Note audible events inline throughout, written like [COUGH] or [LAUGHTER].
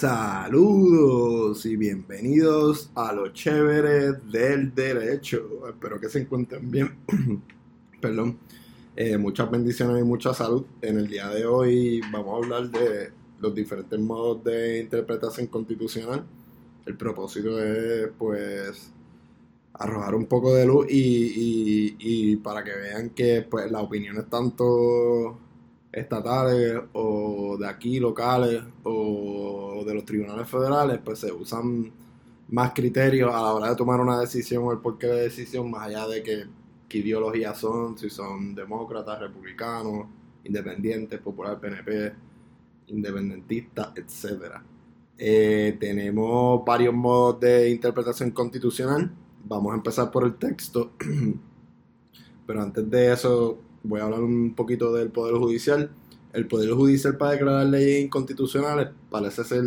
Saludos y bienvenidos a los chéveres del derecho. Espero que se encuentren bien. [CLEARS THROAT] Perdón. Eh, muchas bendiciones y mucha salud. En el día de hoy vamos a hablar de los diferentes modos de interpretación constitucional. El propósito es, pues, arrojar un poco de luz y, y para que vean que, pues, las opiniones tanto estatales o de aquí locales o de los tribunales federales, pues se usan más criterios a la hora de tomar una decisión o el porqué de decisión, más allá de que qué ideologías son, si son demócratas, republicanos, independientes, popular, PNP, independentistas, etc. Eh, tenemos varios modos de interpretación constitucional. Vamos a empezar por el texto. [CLEARS THROAT] Pero antes de eso, voy a hablar un poquito del Poder Judicial. El Poder Judicial para declarar leyes inconstitucionales parece ser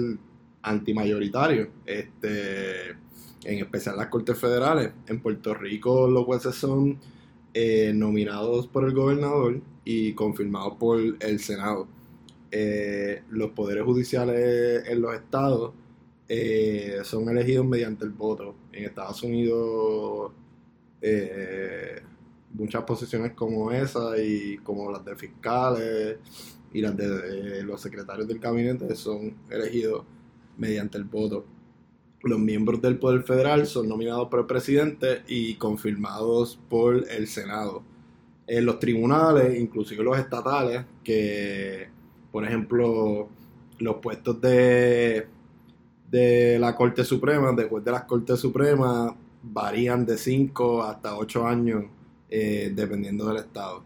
antimayoritario, este, en especial las Cortes Federales. En Puerto Rico los jueces son eh, nominados por el gobernador y confirmados por el Senado. Eh, los poderes judiciales en los estados eh, son elegidos mediante el voto. En Estados Unidos muchas posiciones como esa y como las de fiscales y las de, los secretarios del gabinete son elegidos mediante el voto. Los miembros del Poder Federal son nominados por el presidente y confirmados por el Senado. En los tribunales, inclusive los estatales, que por ejemplo los puestos de, de la Corte Suprema, después de las Cortes Supremas, varían de 5 hasta 8 años eh, dependiendo del estado.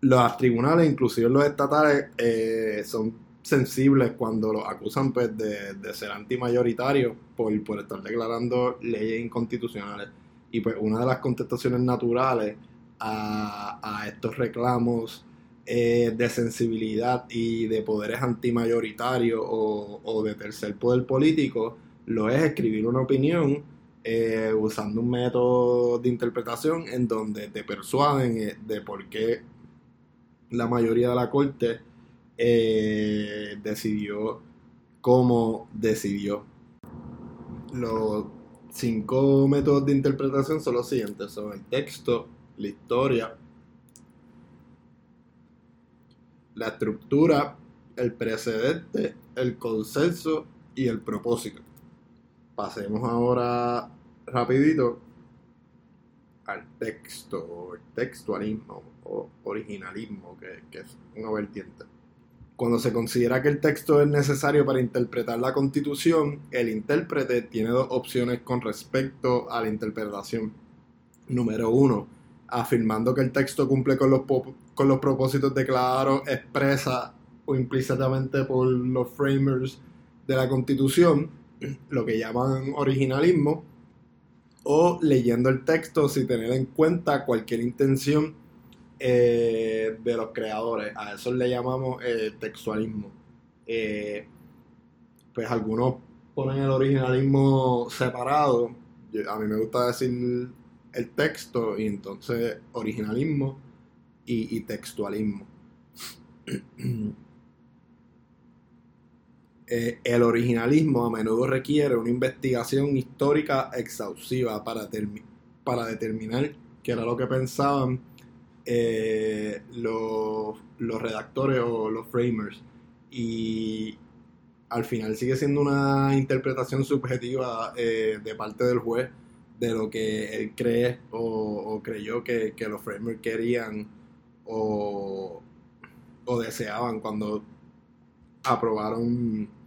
Los tribunales, inclusive los estatales, eh, son sensibles cuando los acusan pues, de, ser antimayoritarios por, por estar declarando leyes inconstitucionales. Y pues una de las contestaciones naturales a, estos reclamos eh, de sensibilidad y de poderes antimayoritarios o, o de tercer poder político lo es escribir una opinión eh, usando un método de interpretación en donde te persuaden eh, de por qué la mayoría de la corte eh, decidió como decidió. Los cinco métodos de interpretación son los siguientes: son el texto, la historia, la estructura, el precedente, el consenso y el propósito pasemos ahora rapidito al texto, el textualismo o originalismo, que, es una vertiente. Cuando se considera que el texto es necesario para interpretar la constitución, el intérprete tiene dos opciones con respecto a la interpretación. Número uno, afirmando que el texto cumple con los, con los propósitos declarados expresa o implícitamente por los framers de la constitución lo que llaman originalismo, o leyendo el texto sin tener en cuenta cualquier intención eh, de los creadores. A eso le llamamos eh, textualismo. Eh, pues algunos ponen el originalismo separado. a mí me gusta decir el texto y entonces originalismo y, y textualismo. [CLEARS THROAT] Eh, el originalismo a menudo requiere una investigación histórica exhaustiva para, para determinar qué era lo que pensaban eh, los, redactores o los framers. Y al final sigue siendo una interpretación subjetiva eh, de parte del juez de lo que él cree o, creyó que, los framers querían o, o deseaban cuando aprobaron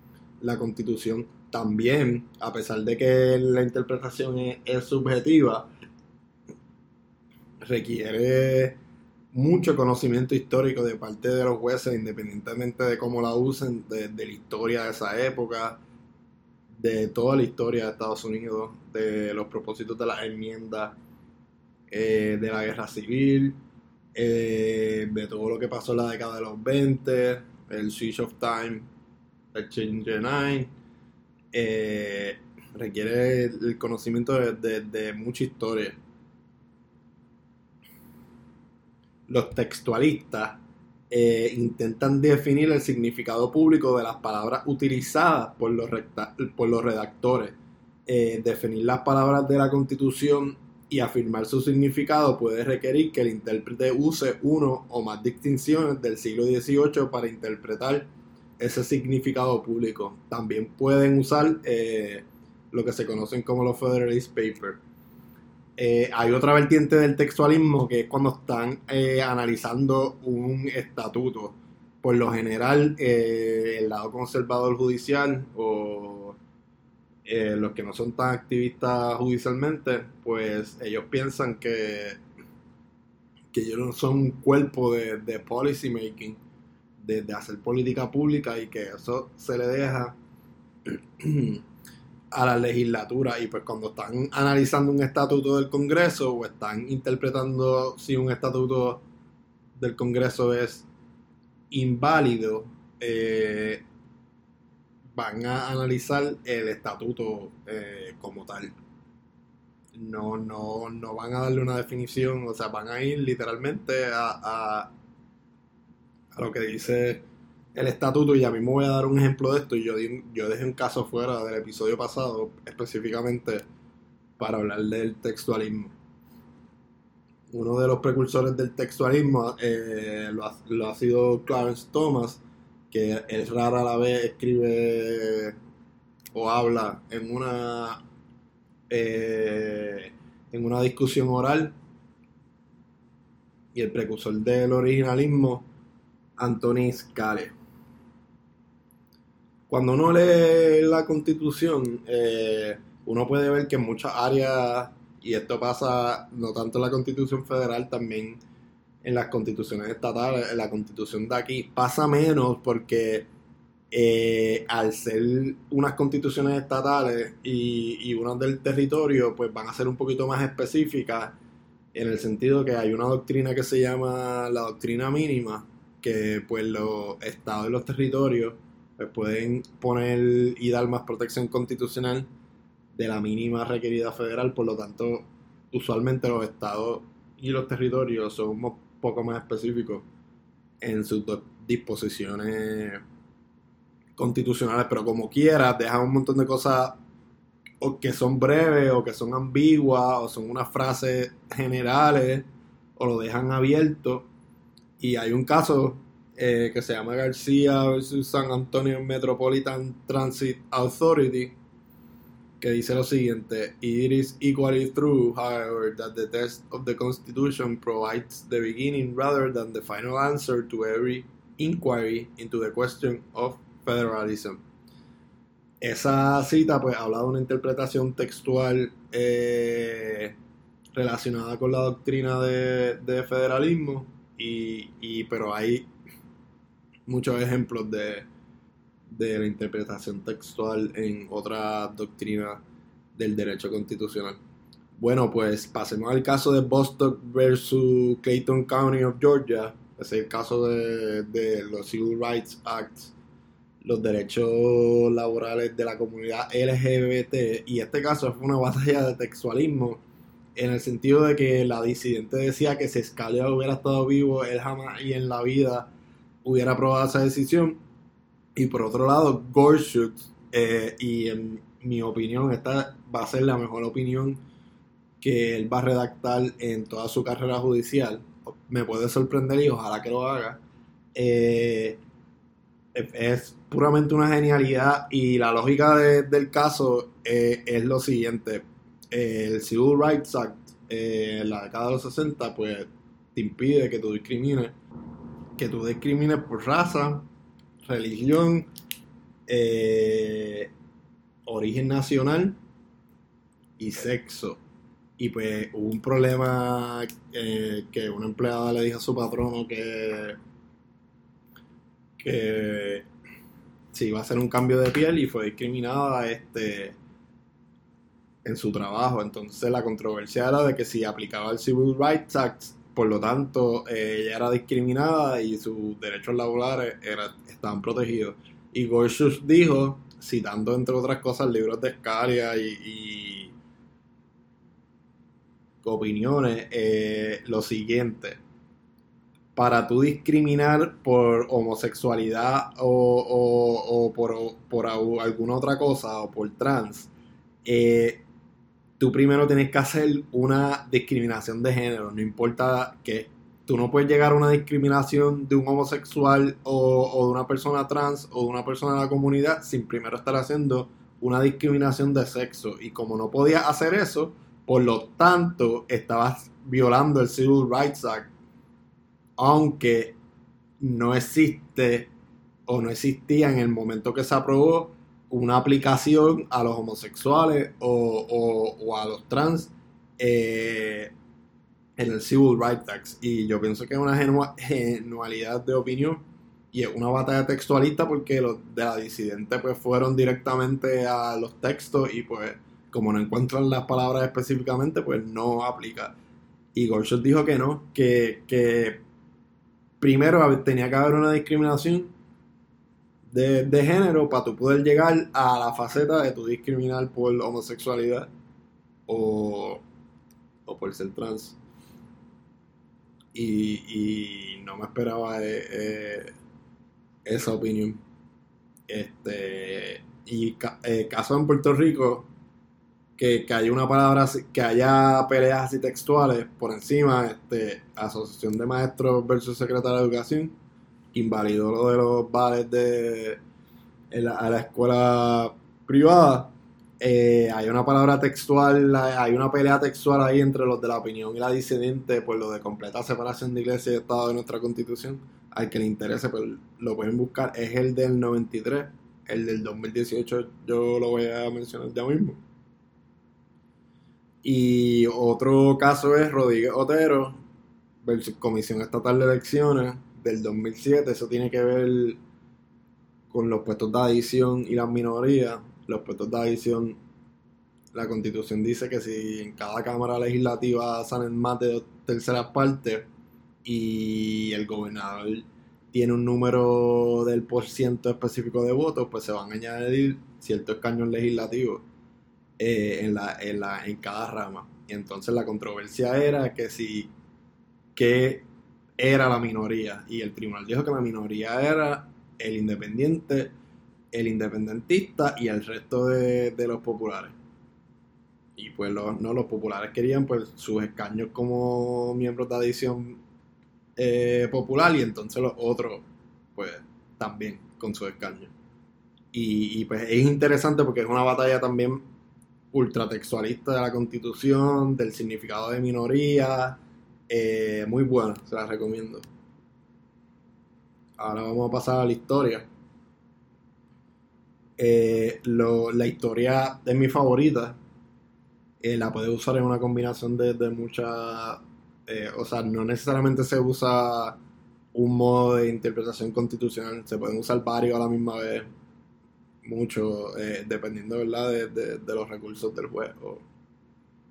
la constitución también, a pesar de que la interpretación es, subjetiva, requiere mucho conocimiento histórico de parte de los jueces, independientemente de cómo la usen, de, la historia de esa época, de toda la historia de Estados Unidos, de los propósitos de las enmiendas, eh, de la guerra civil, eh, de todo lo que pasó en la década de los 20, el switch of time Exchange 9 eh, requiere el conocimiento de, mucha historia. Los textualistas eh, intentan definir el significado público de las palabras utilizadas por los, por los redactores. Eh, definir las palabras de la Constitución y afirmar su significado puede requerir que el intérprete use uno o más distinciones del siglo XVIII para interpretar ese significado público. También pueden usar eh, lo que se conocen como los Federalist Papers. Eh, hay otra vertiente del textualismo que es cuando están eh, analizando un estatuto. Por lo general, el lado conservador judicial o los que no son tan activistas judicialmente, pues ellos piensan que, que ellos no son un cuerpo de, de policy making, de, hacer política pública y que eso se le deja [CLEARS THROAT] a la legislatura y pues cuando están analizando un estatuto del Congreso o están interpretando si un estatuto del Congreso es inválido, eh, van a analizar el estatuto eh, como tal. No, no, no van a darle una definición, o sea, van a ir literalmente a lo que dice el estatuto y a mí me voy a dar un ejemplo de esto y yo, yo dejé un caso fuera del episodio pasado específicamente para hablar del textualismo. Uno de los precursores del textualismo eh, lo, ha, sido Clarence Thomas, que es rara a la vez escribe o habla en una eh, en una discusión oral y el precursor del originalismo Anthony Scale. Cuando uno lee la constitución, eh, uno puede ver que en muchas áreas, y esto pasa no tanto en la constitución federal, también en las constituciones estatales, en la constitución de aquí, pasa menos porque eh, al ser unas constituciones estatales y, y unas del territorio, pues van a ser un poquito más específicas en el sentido que hay una doctrina que se llama la doctrina mínima, que pues los estados y los territorios pues, pueden poner y dar más protección constitucional de la mínima requerida federal, por lo tanto, usualmente los estados y los territorios son un poco más específicos en sus disposiciones constitucionales, pero como quiera, dejan un montón de cosas o que son breves o que son ambiguas o son unas frases generales o lo dejan abierto y hay un caso eh, que se llama García versus San Antonio Metropolitan Transit Authority, que dice lo siguiente: It is equally true, however, that the text of the Constitution provides the beginning rather than the final answer to every inquiry into the question of federalism. Esa cita pues habla de una interpretación textual eh, relacionada con la doctrina de, de federalismo y, pero hay muchos ejemplos de, de la interpretación textual en otras doctrinas del derecho constitucional. Bueno, pues pasemos al caso de Bostock versus Clayton County of Georgia. Es el caso de, de los Civil Rights Acts, los derechos laborales de la comunidad LGBT. Y este caso fue una batalla de textualismo en el sentido de que la disidente decía que si Scalia hubiera estado vivo, él jamás y en la vida hubiera aprobado esa decisión. Y por otro lado, Gorsuch, eh, y en mi opinión, esta va a ser la mejor opinión que él va a redactar en toda su carrera judicial. Me puede sorprender y ojalá que lo haga. Eh, es puramente una genialidad y la lógica del caso eh, es lo siguiente el Civil Rights Act eh, la década de los 60 pues te impide que tú discrimines que tú discrimines por raza, religión, eh, origen nacional y sexo. Y pues hubo un problema eh, que una empleada le dijo a su patrono que, que si iba a hacer un cambio de piel y fue discriminada este en su trabajo. Entonces la controversia era de que si aplicaba el Civil Rights Act, por lo tanto eh, ella era discriminada y sus derechos laborales era, estaban protegidos. Y Gorsuch dijo, citando entre otras cosas libros de Scalia y, opiniones, eh, lo siguiente. para tú discriminar por homosexualidad o, por, alguna otra cosa o por trans, eh, tú primero tienes que hacer una discriminación de género, no importa que tú no puedes llegar a una discriminación de un homosexual o, de una persona trans o de una persona de la comunidad sin primero estar haciendo una discriminación de sexo. Y como no podías hacer eso, por lo tanto estabas violando el Civil Rights Act aunque no existe o no existía en el momento que se aprobó una aplicación a los homosexuales o, a los trans eh, en el Civil Rights Act. Y yo pienso que es una genualidad de opinión y es una batalla textualista porque los de la disidente pues fueron directamente a los textos y pues como no encuentran las palabras específicamente pues no aplica. Y Gorsuch dijo que no, que, que primero tenía que haber una discriminación de, género para tú poder llegar a la faceta de tu discriminar por homosexualidad o, por ser trans. Y, no me esperaba eh, eh, esa opinión. Este, y eh, caso en Puerto Rico, que, haya una palabra, que haya peleas así textuales por encima, este, Asociación de Maestros versus Secretaria de Educación, invalidó lo de los vales de a la escuela privada. Eh, hay una palabra textual, hay una pelea textual ahí entre los de la opinión y la disidente por lo de completa separación de iglesia y Estado de nuestra constitución. Al que le interese, pues lo pueden buscar. Es el del 93, el del 2018 yo lo voy a mencionar ya mismo. Y otro caso es Rodríguez Otero versus Comisión Estatal de Elecciones del 2007. Eso tiene que ver con los puestos de adición y las minorías. Los puestos de adición, la constitución dice que si en cada cámara legislativa salen más de dos terceras partes y el gobernador tiene un número del por ciento específico de votos, pues se van a añadir ciertos escaños legislativos eh, en, la, en, la, en cada rama. Y entonces la controversia era que si era la minoría. Y el tribunal dijo que la minoría era el independiente, el independentista y el resto de, los populares. Y pues los, no, los populares querían pues sus escaños como miembros de adición eh, popular y entonces los otros pues también con sus escaños. Y, y, pues es interesante porque es una batalla también ultratextualista de la constitución, del significado de minoría. Eh, muy buena, se la recomiendo. Ahora vamos a pasar a la historia. Eh, la historia es mi favorita. Eh, la puedes usar en una combinación de, de muchas. o sea, no necesariamente se usa un modo de interpretación constitucional, se pueden usar varios a la misma vez mucho, eh, dependiendo ¿verdad? De, los recursos del juez o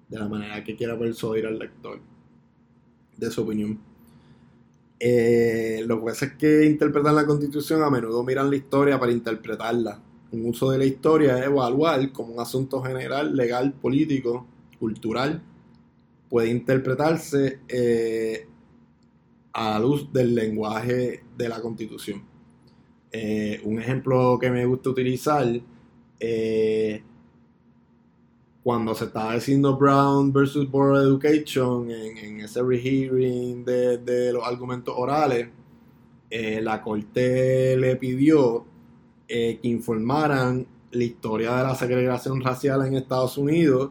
de la manera que quiera persuadir al lector de su opinión. Eh, los jueces que interpretan la constitución a menudo miran la historia para interpretarla. Un uso de la historia es evaluar como un asunto general, legal, político, cultural, puede interpretarse eh, a la luz del lenguaje de la constitución. Eh, un ejemplo que me gusta utilizar, eh, cuando se estaba diciendo Brown versus Board of Education en, ese rehearing de, los argumentos orales, eh, la corte le pidió que informaran la historia de la segregación racial en Estados Unidos,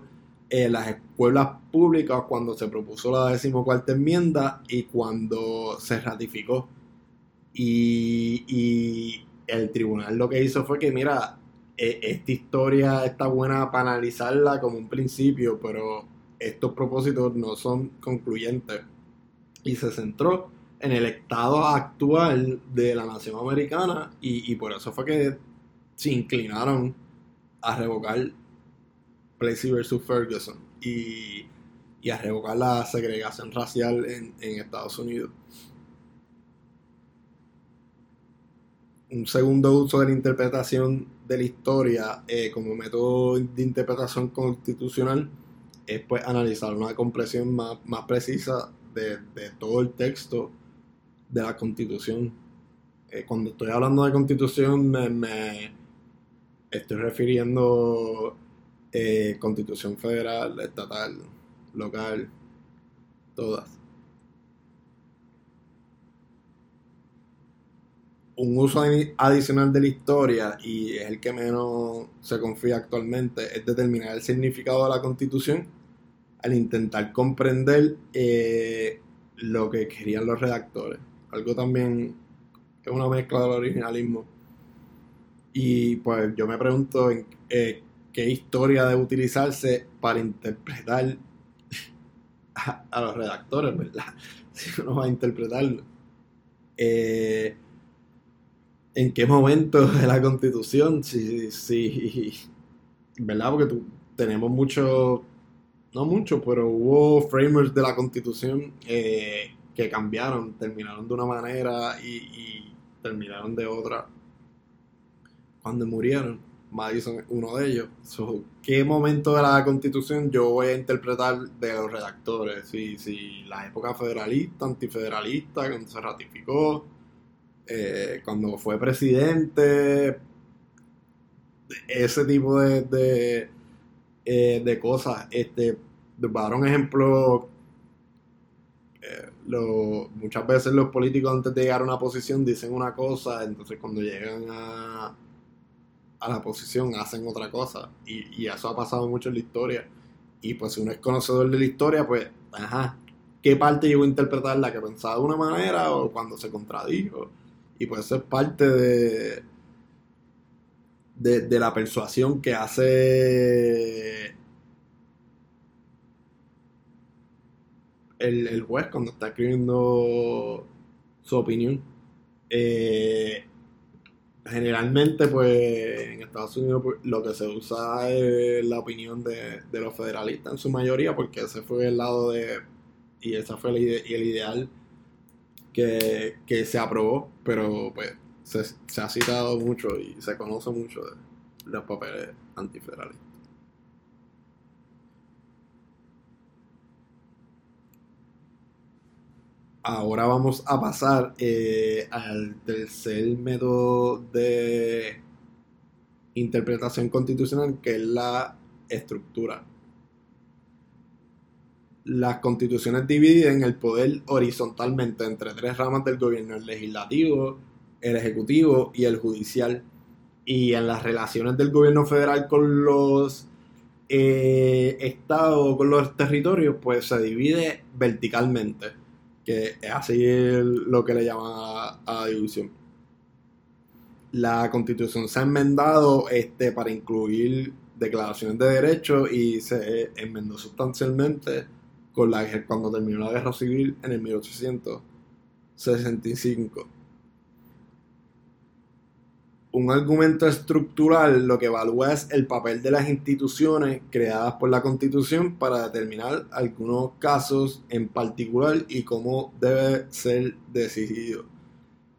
en las escuelas públicas cuando se propuso la decimocuarta enmienda y cuando se ratificó. Y, el tribunal lo que hizo fue que, mira, esta historia está buena para analizarla como un principio, pero estos propósitos no son concluyentes. Y se centró en el estado actual de la nación americana y, por eso fue que se inclinaron a revocar Plessy versus Ferguson y, a revocar la segregación racial en Estados Unidos. Un segundo uso de la interpretación de la historia eh, como método de interpretación constitucional es pues analizar una comprensión más, precisa de, todo el texto de la constitución. Eh, cuando estoy hablando de constitución me, estoy refiriendo eh, constitución federal, estatal, local, todas. Un uso adicional de la historia, y es el que menos se confía actualmente, es determinar el significado de la constitución al intentar comprender eh, lo que querían los redactores. Algo también que es una mezcla del originalismo. Y pues yo me pregunto en eh, qué historia debe utilizarse para interpretar [LAUGHS] a, los redactores, ¿verdad? [LAUGHS] Si uno va a interpretarlo. Eh, en qué momento [LAUGHS] de la constitución, si, si, ¿verdad? Porque tú, tenemos mucho, no mucho, pero hubo framers de la constitución eh, que cambiaron, terminaron de una manera y, terminaron de otra cuando murieron. Madison es uno de ellos. ¿Qué momento de la constitución yo voy a interpretar de los redactores? Si, si la época federalista, antifederalista, cuando se ratificó, eh, cuando fue presidente, ese tipo de, de, eh, cosas. Este, para un ejemplo, eh, muchas veces los políticos antes de llegar a una posición dicen una cosa, entonces cuando llegan a, a la posición hacen otra cosa. Y, y, eso ha pasado mucho en la historia. Y pues si uno es conocedor de la historia, pues, ajá, ¿qué parte voy a interpretar la que pensaba de una manera o cuando se contradijo? Y puede ser parte de, de, la persuasión que hace el, juez cuando está escribiendo su opinión. Eh, generalmente, pues en Estados Unidos pues, lo que se usa es la opinión de, los federalistas en su mayoría, porque ese fue el lado de. Y ese fue el, el ideal que, se aprobó, pero pues se, ha citado mucho y se conoce mucho de los papeles antifederalistas. Ahora vamos a pasar eh, al tercer método de interpretación constitucional, que es la estructura las constituciones dividen el poder horizontalmente entre tres ramas del gobierno, el legislativo, el ejecutivo y el judicial. Y en las relaciones del gobierno federal con los eh, estados, con los territorios, pues se divide verticalmente, que es así lo que le llaman a, la división. La constitución se ha enmendado este, para incluir declaraciones de derechos y se enmendó sustancialmente con cuando terminó la guerra civil en el 1865. Un argumento estructural lo que evalúa es el papel de las instituciones creadas por la Constitución para determinar algunos casos en particular y cómo debe ser decidido.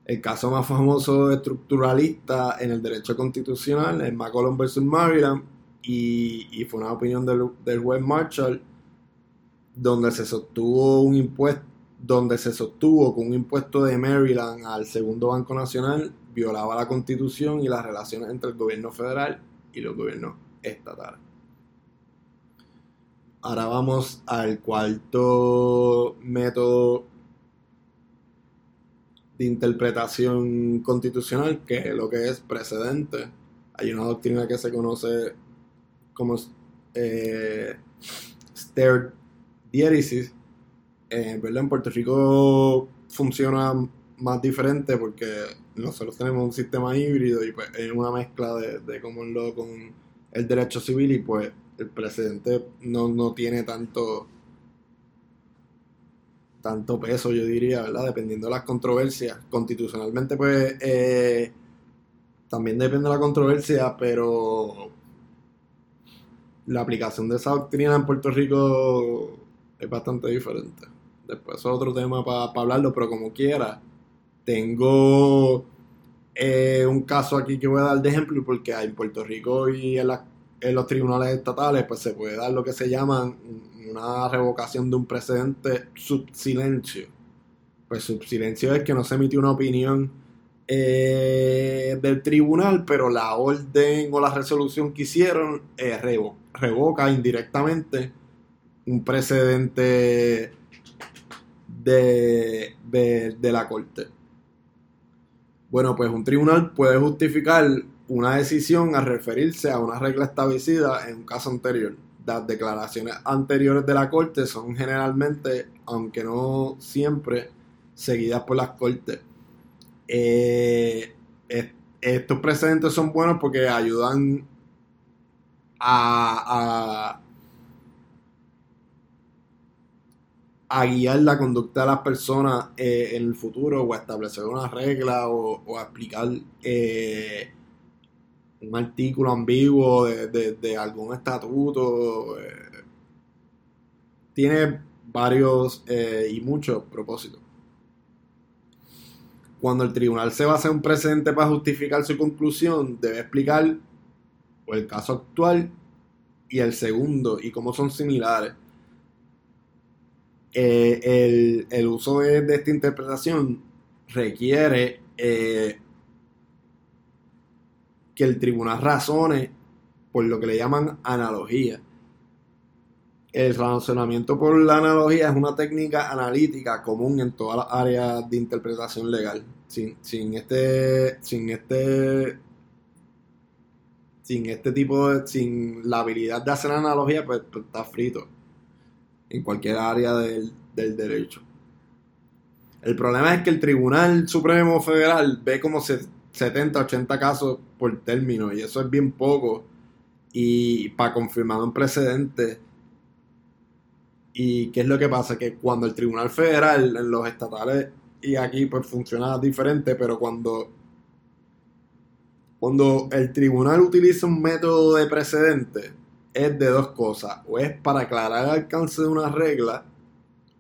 El caso más famoso estructuralista en el derecho constitucional es McCollum vs. Maryland y, fue una opinión del, del juez Marshall donde se sostuvo un impuesto donde se sostuvo con un impuesto de Maryland al segundo Banco Nacional violaba la constitución y las relaciones entre el gobierno federal y los gobiernos estatales. Ahora vamos al cuarto método de interpretación constitucional, que es lo que es precedente. Hay una doctrina que se conoce como eh, diéresis, eh, En Puerto Rico funciona más diferente porque nosotros tenemos un sistema híbrido y pues es una mezcla de, de lo con el derecho civil y pues el presidente no, tiene tanto tanto peso, yo diría, ¿verdad? Dependiendo de las controversias. Constitucionalmente, pues, eh, también depende de la controversia, pero la aplicación de esa doctrina en Puerto Rico es bastante diferente. Después es otro tema para hablarlo, pero como quiera, tengo eh, un caso aquí que voy a dar de ejemplo porque en Puerto Rico y en, los tribunales estatales pues se puede dar lo que se llama una revocación de un precedente sub silencio. pues su silencio es que no se emitió una opinión eh, del tribunal, pero la orden o la resolución que hicieron eh, revoca indirectamente un precedente de, de, la corte. Bueno, pues un tribunal puede justificar una decisión a referirse a una regla establecida en un caso anterior. Las declaraciones anteriores de la corte son generalmente, aunque no siempre, seguidas por las cortes. Eh, estos precedentes son buenos porque ayudan a, a, guiar la conducta de las personas eh, en el futuro o a establecer una regla o, a explicar eh, un artículo ambiguo de, algún estatuto. tiene varios y muchos propósitos cuando el tribunal se basa en un precedente para justificar su conclusión, debe explicar el caso actual y el segundo y cómo son similares. Eh, el, uso de, esta interpretación requiere eh, que el tribunal razone por lo que le llaman analogía. El razonamiento por la analogía es una técnica analítica común en todas las áreas de interpretación legal. Sin, este. Sin este. Sin este tipo de. Sin la habilidad de hacer analogía, pues, pues está frito. En cualquier área del, del derecho. El problema es que el Tribunal Supremo Federal ve como 70, 80 casos por término, y eso es bien poco. Y para confirmar un precedente ¿Y qué es lo que pasa? Que cuando el Tribunal Federal, los estatales y aquí pues funciona diferente, pero cuando, cuando el tribunal utiliza un método de precedente, es de dos cosas. O es para aclarar el alcance de una regla,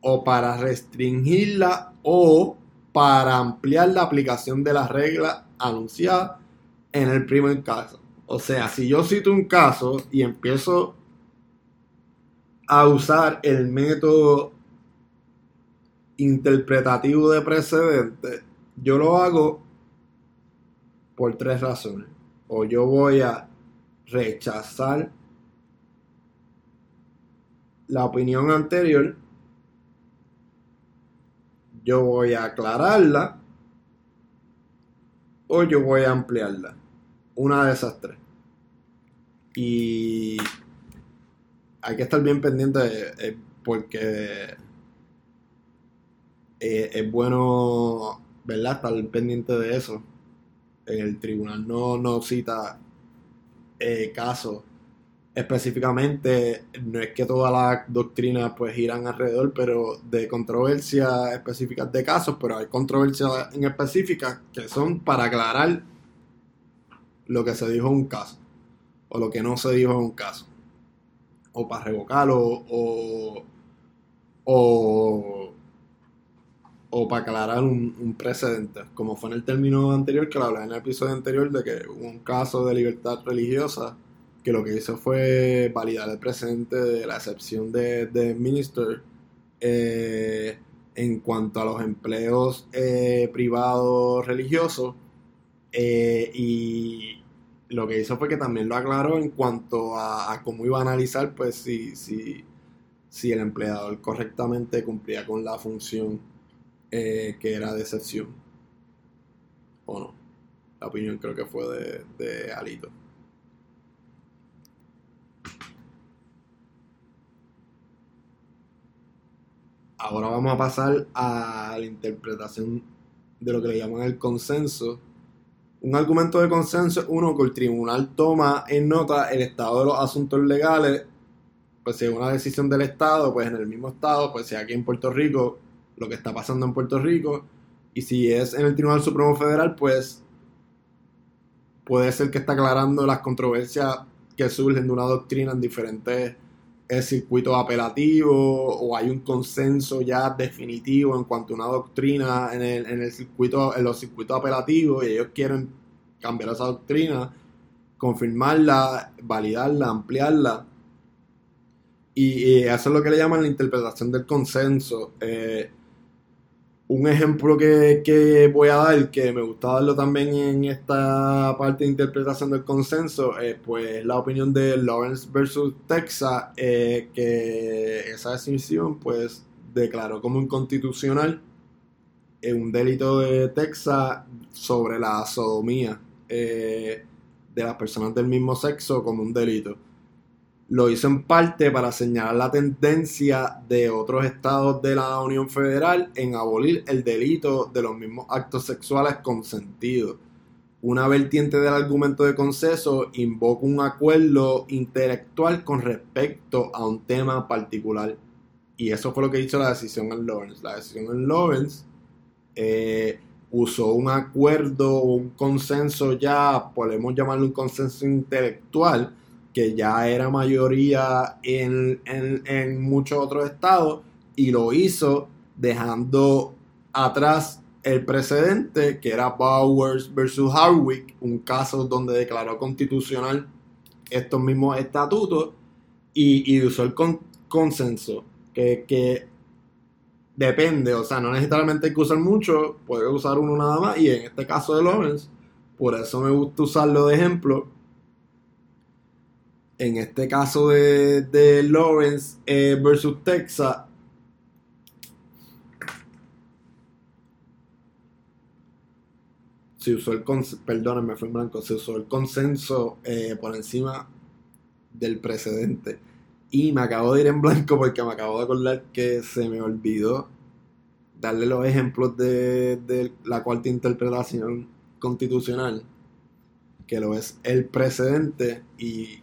o para restringirla, o para ampliar la aplicación de la regla anunciada en el primer caso. O sea, si yo cito un caso y empiezo a usar el método interpretativo de precedente, yo lo hago por tres razones. O yo voy a rechazar la opinión anterior, yo voy a aclararla o yo voy a ampliarla. Una de esas tres. Y hay que estar bien pendiente eh, porque eh, es bueno, ¿verdad? Estar pendiente de eso. El tribunal no, no cita eh, casos específicamente. No es que todas las doctrinas pues giran alrededor, pero de controversias específicas de casos, pero hay controversias en específicas que son para aclarar lo que se dijo en un caso o lo que no se dijo en un caso o para revocarlo o, o, o para aclarar un, precedente, como fue en el término anterior que lo hablé en el episodio anterior de que hubo un caso de libertad religiosa que lo que hizo fue validar el precedente de la excepción de, de Minister eh, en cuanto a los empleos eh, privados religiosos eh, y lo que hizo fue que también lo aclaró en cuanto a, cómo iba a analizar, pues, si, si, si, el empleador correctamente cumplía con la función que era de excepción o no. La opinión creo que fue de, de Alito. Ahora vamos a pasar a la interpretación de lo que le llaman el consenso. Un argumento de consenso es uno que el tribunal toma en nota el estado de los asuntos legales, pues si es una decisión del Estado, pues en el mismo Estado, pues si aquí en Puerto Rico, lo que está pasando en Puerto Rico, y si es en el Tribunal Supremo Federal, pues puede ser que está aclarando las controversias que surgen de una doctrina en diferentes eh, circuitos apelativos o hay un consenso ya definitivo en cuanto a una doctrina en el, en el circuito en los circuitos apelativos y ellos quieren cambiar esa doctrina, confirmarla, validarla, ampliarla. Y, eso es lo que le llaman la interpretación del consenso. Eh, Un ejemplo que, voy a dar, que me gusta darlo también en esta parte de interpretación del consenso, es pues la opinión de Lawrence versus Texas, eh, que esa decisión pues declaró como inconstitucional eh, un delito de Texas sobre la sodomía eh, de las personas del mismo sexo como un delito lo hizo en parte para señalar la tendencia de otros estados de la Unión Federal en abolir el delito de los mismos actos sexuales consentidos. Una vertiente del argumento de consenso invoca un acuerdo intelectual con respecto a un tema particular. Y eso fue lo que hizo la decisión en Lawrence. La decisión en Lawrence eh, usó un acuerdo, un consenso ya, podemos llamarlo un consenso intelectual, que ya era mayoría en, muchos otros estados y lo hizo dejando atrás el precedente que era Bowers versus Hardwick, un caso donde declaró constitucional estos mismos estatutos y, usó el consenso, que, depende, o sea, no necesariamente hay que usar mucho, puede usar uno nada más, y en este caso de Lawrence, por eso me gusta usarlo de ejemplo, en este caso de, Lawrence eh, versus Texas, se usó el perdónenme, fue en blanco, se usó el consenso eh, por encima del precedente. Y me acabo de ir en blanco porque me acabo de acordar que se me olvidó darle los ejemplos de, de la cuarta interpretación constitucional, que lo es el precedente y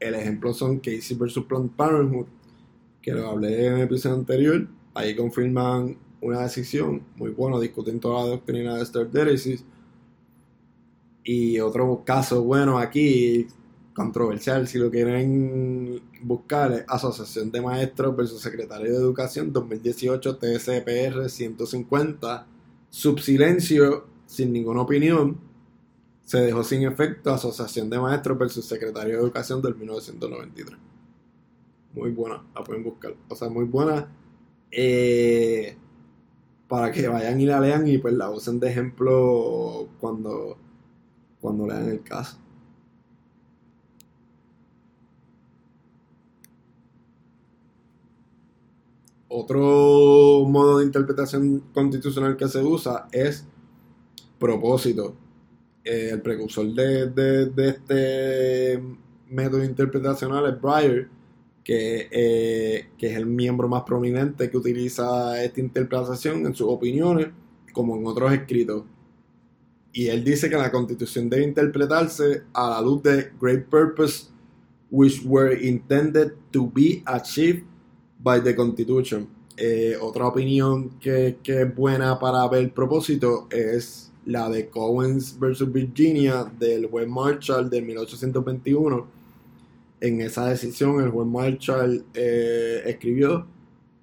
el ejemplo son Casey versus Planned Parenthood, que lo hablé en el episodio anterior. Ahí confirman una decisión muy buena, discuten toda la doctrina de Esther Y otro caso bueno aquí, controversial, si lo quieren buscar, es Asociación de Maestros versus Secretario de Educación 2018 TSPR 150, subsilencio sin ninguna opinión se dejó sin efecto Asociación de Maestros versus Secretario de Educación del 1993. Muy buena, la pueden buscar. O sea, muy buena. Eh, para que vayan y la lean y pues la usen de ejemplo cuando, cuando lean el caso. Otro modo de interpretación constitucional que se usa es propósito. Eh, el precursor de, este método interpretacional es Breyer, eh, que, es el miembro más prominente que utiliza esta interpretación en sus opiniones, como en otros escritos. Y él dice que la constitución debe interpretarse a la luz de great purpose which were intended to be achieved by the constitution. Eh, otra opinión que, que es buena para ver el propósito es la de Cowens versus Virginia del juez Marshall de 1821. En esa decisión el juez Marshall eh, escribió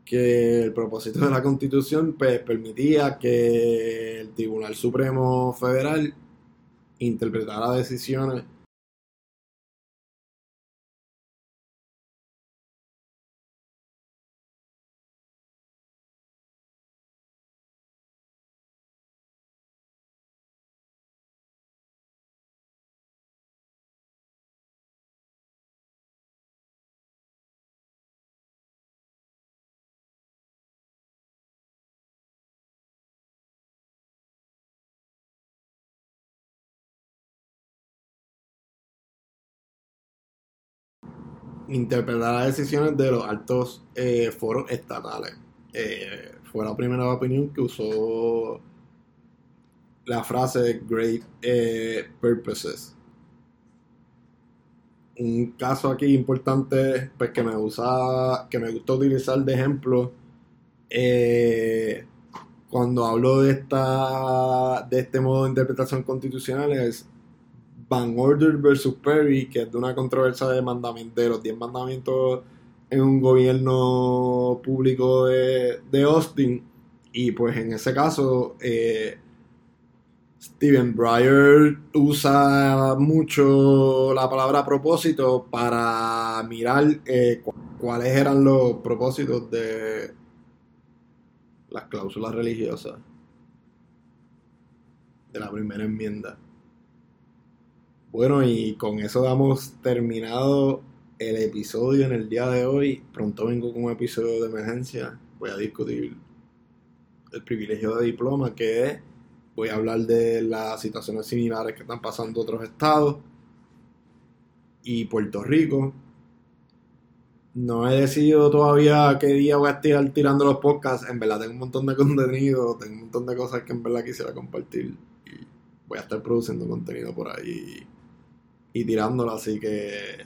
que el propósito de la constitución pues, permitía que el Tribunal Supremo Federal interpretara decisiones interpretar las decisiones de los altos eh, foros estatales. Eh, fue la primera opinión que usó la frase Great eh, Purposes. Un caso aquí importante pues, que me usa, que me gusta utilizar de ejemplo cuando hablo de esta de este modo de interpretación constitucional es Van Order versus Perry, que es de una controversia de de los 10 mandamientos en un gobierno público de, Austin. Y pues en ese caso, eh, Steven Breyer usa mucho la palabra propósito para mirar eh, cuáles eran los propósitos de las cláusulas religiosas de la primera enmienda. Bueno, y con eso damos terminado el episodio en el día de hoy. Pronto vengo con un episodio de emergencia. Voy a discutir el privilegio de diploma, que es, voy a hablar de las situaciones similares que están pasando otros estados y Puerto Rico. No he decidido todavía qué día voy a estar tirando los podcasts. En verdad tengo un montón de contenido, tengo un montón de cosas que en verdad quisiera compartir. Y voy a estar produciendo contenido por ahí y tirándolo, así que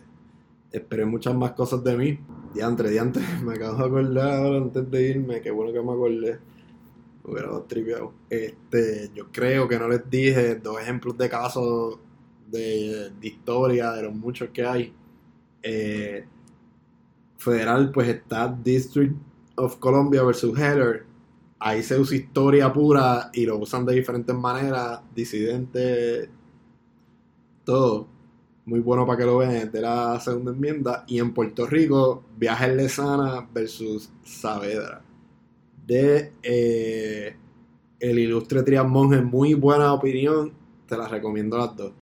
esperé muchas más cosas de mí. Diantre, diantre, [LAUGHS] me acabo de acordar antes de irme, qué bueno que me acordé. Hubiera tripeado. Este, yo creo que no les dije dos ejemplos de casos de, historia, de los muchos que hay. Eh, federal, pues está District of Columbia versus Heller. Ahí se usa historia pura y lo usan de diferentes maneras, disidentes, todo. Muy bueno para que lo vean, de la segunda enmienda. Y en Puerto Rico, Viajes Lesana versus Saavedra. De eh, el ilustre Trias Monge, muy buena opinión. Te la recomiendo las dos.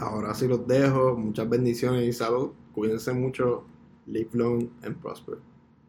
Ahora sí los dejo. Muchas bendiciones y salud. Cuídense mucho. Live long and prosper.